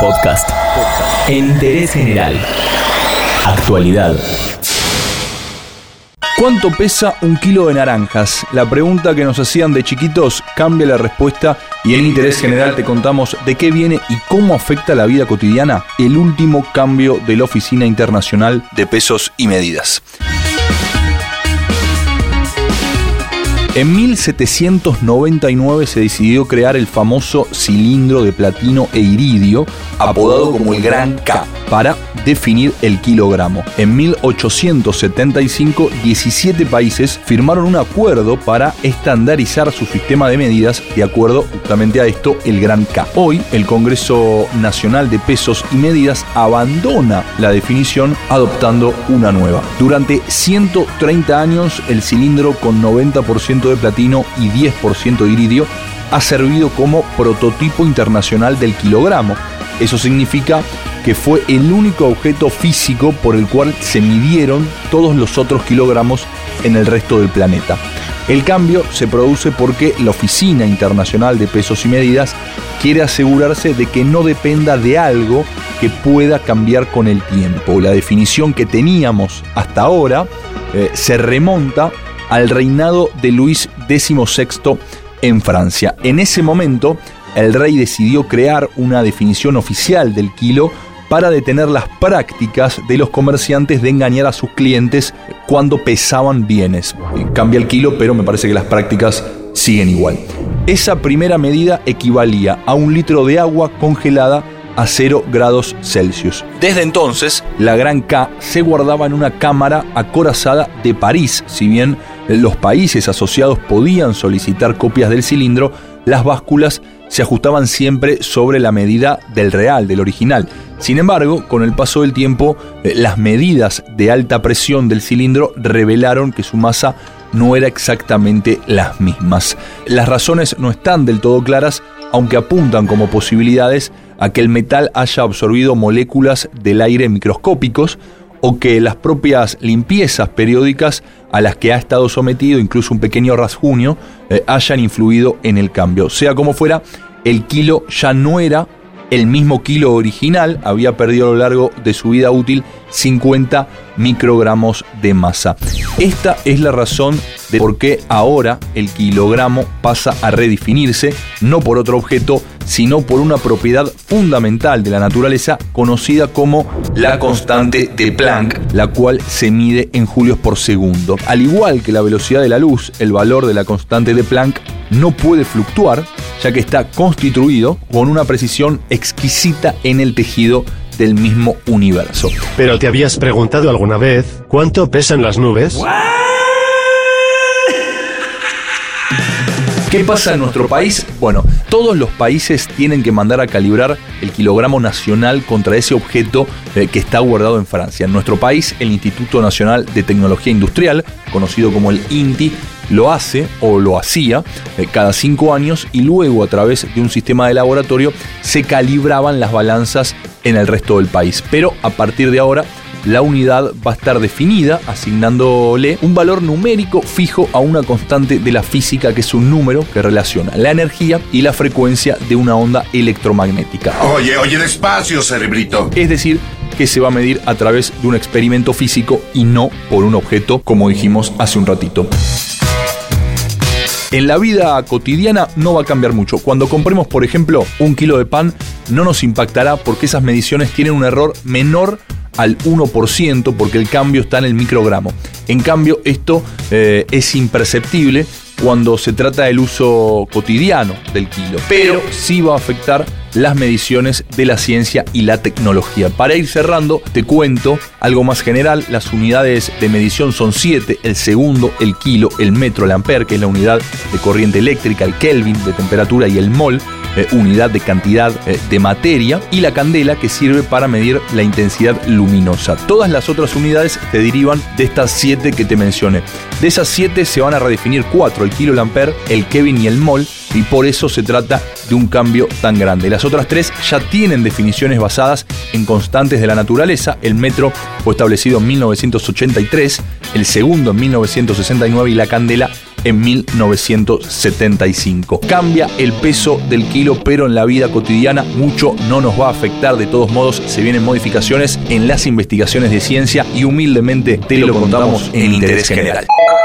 Podcast. Interés general. Actualidad. ¿Cuánto pesa un kilo de naranjas? La pregunta que nos hacían de chiquitos cambia la respuesta y en interés general te contamos de qué viene y cómo afecta la vida cotidiana el último cambio de la Oficina Internacional de Pesos y Medidas. En 1799 se decidió crear el famoso cilindro de platino e iridio, apodado como el Gran K, para definir el kilogramo. En 1875, 17 países firmaron un acuerdo para estandarizar su sistema de medidas de acuerdo justamente a esto, el Gran K. Hoy, el Congreso Nacional de Pesos y Medidas abandona la definición adoptando una nueva. Durante 130 años, el cilindro con 90% de platino y 10% de iridio, ha servido como prototipo internacional del kilogramo. Eso significa que fue el único objeto físico por el cual se midieron todos los otros kilogramos en el resto del planeta. El cambio se produce porque la Oficina Internacional de Pesos y Medidas quiere asegurarse de que no dependa de algo que pueda cambiar con el tiempo. La definición que teníamos hasta ahora eh, se remonta al reinado de Luis XVI en Francia. En ese momento, el rey decidió crear una definición oficial del kilo para detener las prácticas de los comerciantes de engañar a sus clientes cuando pesaban bienes. Cambia el kilo, pero me parece que las prácticas siguen igual. Esa primera medida equivalía a un litro de agua congelada a 0 grados Celsius. Desde entonces, la Gran K se guardaba en una cámara acorazada de París. Si bien los países asociados podían solicitar copias del cilindro, las básculas se ajustaban siempre sobre la medida del real, del original. Sin embargo, con el paso del tiempo, eh, las medidas de alta presión del cilindro revelaron que su masa no era exactamente las mismas. Las razones no están del todo claras, aunque apuntan como posibilidades a que el metal haya absorbido moléculas del aire microscópicos o que las propias limpiezas periódicas a las que ha estado sometido, incluso un pequeño rasguño, eh, hayan influido en el cambio. Sea como fuera, el kilo ya no era el mismo kilo original, había perdido a lo largo de su vida útil 50 microgramos de masa. Esta es la razón de por qué ahora el kilogramo pasa a redefinirse, no por otro objeto, sino por una propiedad fundamental de la naturaleza conocida como la constante de Planck, la cual se mide en julios por segundo. Al igual que la velocidad de la luz, el valor de la constante de Planck no puede fluctuar, ya que está constituido con una precisión exquisita en el tejido del mismo universo. Pero te habías preguntado alguna vez, ¿cuánto pesan las nubes? ¿Qué pasa en nuestro país? Bueno, todos los países tienen que mandar a calibrar el kilogramo nacional contra ese objeto eh, que está guardado en Francia. En nuestro país, el Instituto Nacional de Tecnología Industrial, conocido como el INTI, lo hace o lo hacía eh, cada cinco años y luego a través de un sistema de laboratorio se calibraban las balanzas en el resto del país. Pero a partir de ahora la unidad va a estar definida asignándole un valor numérico fijo a una constante de la física que es un número que relaciona la energía y la frecuencia de una onda electromagnética. Oye, oye, despacio, cerebrito. Es decir, que se va a medir a través de un experimento físico y no por un objeto, como dijimos hace un ratito. En la vida cotidiana no va a cambiar mucho. Cuando compremos, por ejemplo, un kilo de pan, no nos impactará porque esas mediciones tienen un error menor al 1% porque el cambio está en el microgramo. En cambio, esto eh, es imperceptible cuando se trata del uso cotidiano del kilo, pero sí va a afectar las mediciones de la ciencia y la tecnología. Para ir cerrando, te cuento algo más general. Las unidades de medición son siete, el segundo, el kilo, el metro, el ampere, que es la unidad de corriente eléctrica, el Kelvin de temperatura y el mol, eh, unidad de cantidad eh, de materia, y la candela que sirve para medir la intensidad luminosa. Todas las otras unidades te derivan de estas siete que te mencioné. De esas siete se van a redefinir cuatro, el kilo, el ampere, el Kelvin y el mol, y por eso se trata de un cambio tan grande. Las otras tres ya tienen definiciones basadas en constantes de la naturaleza. El metro fue establecido en 1983, el segundo en 1969 y la candela en 1975. Cambia el peso del kilo, pero en la vida cotidiana mucho no nos va a afectar. De todos modos, se vienen modificaciones en las investigaciones de ciencia y humildemente te lo contamos en interés general.